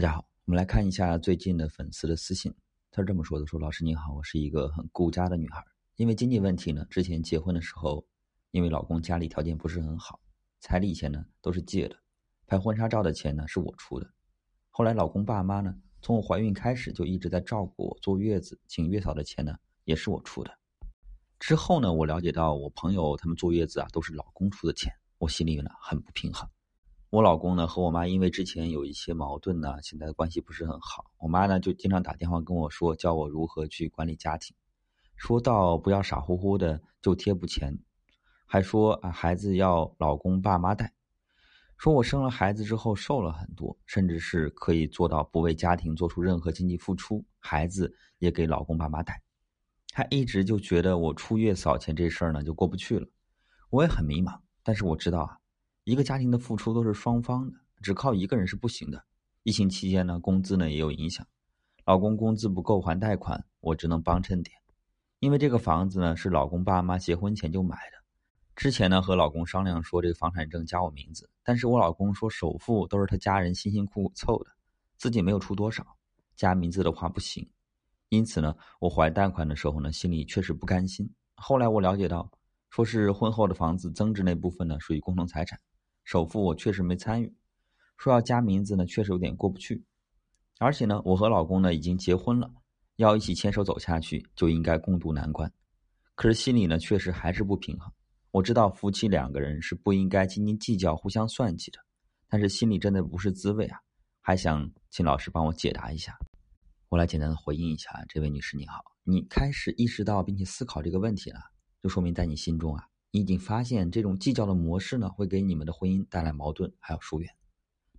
大家好，我们来看一下最近的粉丝的私信。他是这么说的：“说老师你好，我是一个很顾家的女孩，因为经济问题呢，之前结婚的时候，因为老公家里条件不是很好，彩礼钱呢都是借的，拍婚纱照的钱呢是我出的。后来老公爸妈呢，从我怀孕开始就一直在照顾我，坐月子请月嫂的钱呢也是我出的。之后呢，我了解到我朋友他们坐月子啊都是老公出的钱，我心里呢很不平衡。”我老公呢和我妈因为之前有一些矛盾呢，现在的关系不是很好。我妈呢就经常打电话跟我说，教我如何去管理家庭，说到不要傻乎乎的就贴补钱，还说啊孩子要老公爸妈带，说我生了孩子之后瘦了很多，甚至是可以做到不为家庭做出任何经济付出，孩子也给老公爸妈带。他一直就觉得我出月嫂钱这事儿呢就过不去了，我也很迷茫，但是我知道啊。一个家庭的付出都是双方的，只靠一个人是不行的。疫情期间呢，工资呢也有影响，老公工资不够还贷款，我只能帮衬点。因为这个房子呢是老公爸妈结婚前就买的，之前呢和老公商量说这个房产证加我名字，但是我老公说首付都是他家人辛辛苦苦凑的，自己没有出多少，加名字的话不行。因此呢，我还贷款的时候呢，心里确实不甘心。后来我了解到，说是婚后的房子增值那部分呢属于共同财产。首付我确实没参与，说要加名字呢，确实有点过不去。而且呢，我和老公呢已经结婚了，要一起牵手走下去，就应该共度难关。可是心里呢，确实还是不平衡。我知道夫妻两个人是不应该斤斤计较、互相算计的，但是心里真的不是滋味啊！还想请老师帮我解答一下。我来简单的回应一下，这位女士你好，你开始意识到并且思考这个问题了，就说明在你心中啊。你已经发现这种计较的模式呢，会给你们的婚姻带来矛盾，还有疏远。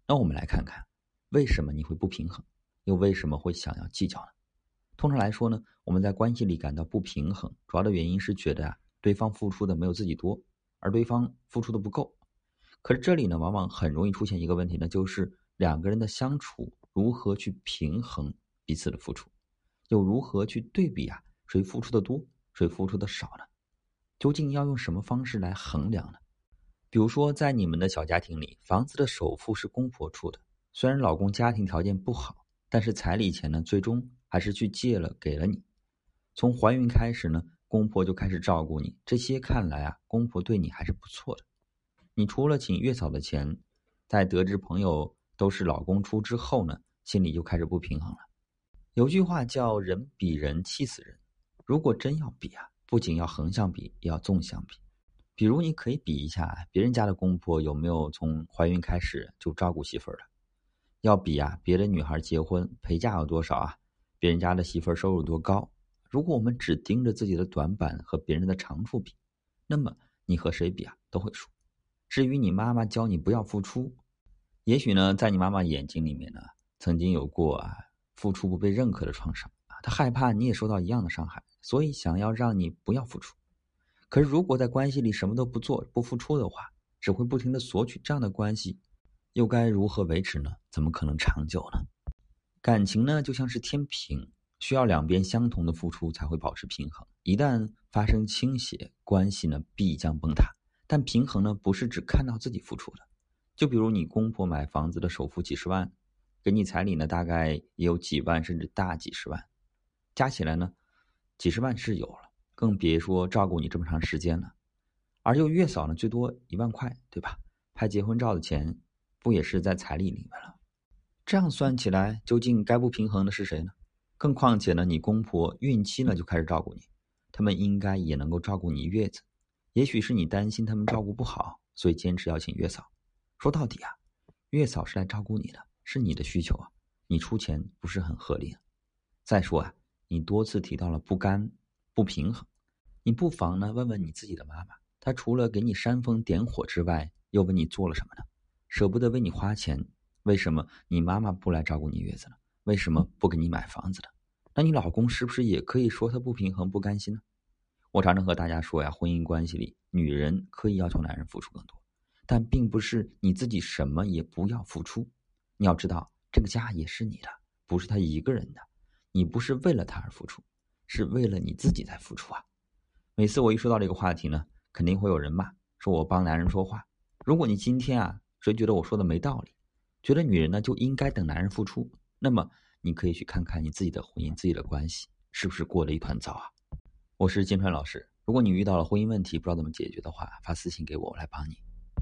那我们来看看，为什么你会不平衡，又为什么会想要计较呢？通常来说呢，我们在关系里感到不平衡，主要的原因是觉得啊，对方付出的没有自己多，而对方付出的不够。可是这里呢，往往很容易出现一个问题呢，就是两个人的相处如何去平衡彼此的付出，又如何去对比啊，谁付出的多，谁付出的少呢？究竟要用什么方式来衡量呢？比如说，在你们的小家庭里，房子的首付是公婆出的，虽然老公家庭条件不好，但是彩礼钱呢，最终还是去借了给了你。从怀孕开始呢，公婆就开始照顾你，这些看来啊，公婆对你还是不错的。你除了请月嫂的钱，在得知朋友都是老公出之后呢，心里就开始不平衡了。有句话叫“人比人气死人”，如果真要比啊。不仅要横向比，也要纵向比。比如，你可以比一下别人家的公婆有没有从怀孕开始就照顾媳妇儿的。要比啊，别的女孩结婚陪嫁有多少啊？别人家的媳妇儿收入多高？如果我们只盯着自己的短板和别人的长处比，那么你和谁比啊都会输。至于你妈妈教你不要付出，也许呢，在你妈妈眼睛里面呢，曾经有过啊付出不被认可的创伤啊，她害怕你也受到一样的伤害。所以想要让你不要付出，可是如果在关系里什么都不做不付出的话，只会不停的索取，这样的关系又该如何维持呢？怎么可能长久呢？感情呢就像是天平，需要两边相同的付出才会保持平衡。一旦发生倾斜，关系呢必将崩塌。但平衡呢不是只看到自己付出的，就比如你公婆买房子的首付几十万，给你彩礼呢大概也有几万甚至大几十万，加起来呢。几十万是有了，更别说照顾你这么长时间了。而又月嫂呢，最多一万块，对吧？拍结婚照的钱，不也是在彩礼里面了？这样算起来，究竟该不平衡的是谁呢？更况且呢，你公婆孕期呢就开始照顾你，他们应该也能够照顾你月子。也许是你担心他们照顾不好，所以坚持要请月嫂。说到底啊，月嫂是来照顾你的，是你的需求啊，你出钱不是很合理。再说啊。你多次提到了不甘、不平衡，你不妨呢问问你自己的妈妈，她除了给你煽风点火之外，又为你做了什么呢？舍不得为你花钱，为什么你妈妈不来照顾你月子了？为什么不给你买房子了？那你老公是不是也可以说他不平衡、不甘心呢？我常常和大家说呀，婚姻关系里，女人可以要求男人付出更多，但并不是你自己什么也不要付出。你要知道，这个家也是你的，不是他一个人的。你不是为了他而付出，是为了你自己在付出啊！每次我一说到这个话题呢，肯定会有人骂，说我帮男人说话。如果你今天啊，谁觉得我说的没道理，觉得女人呢就应该等男人付出，那么你可以去看看你自己的婚姻、自己的关系是不是过了一团糟啊？我是金川老师，如果你遇到了婚姻问题不知道怎么解决的话，发私信给我，我来帮你。